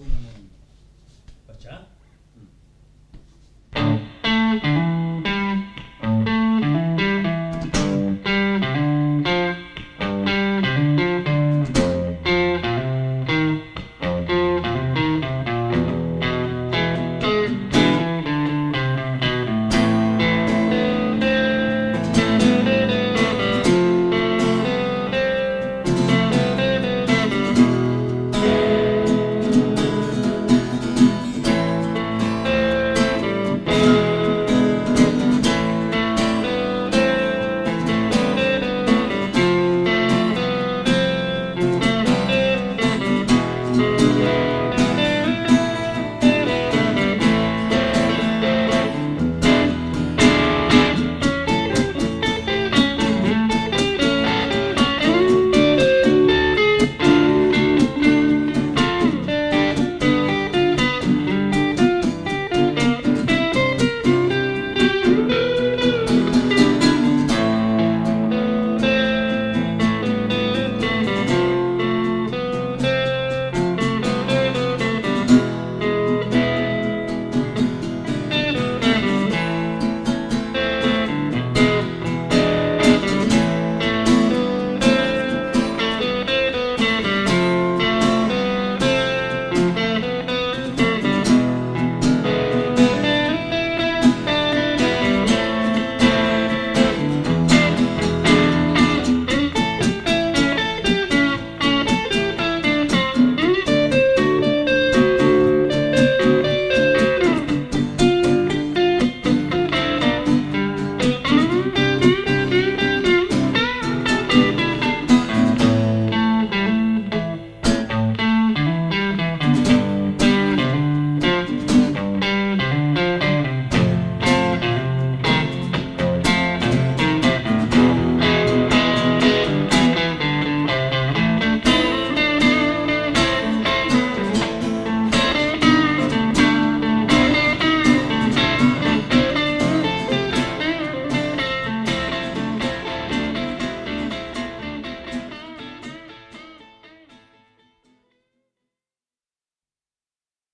summum pachá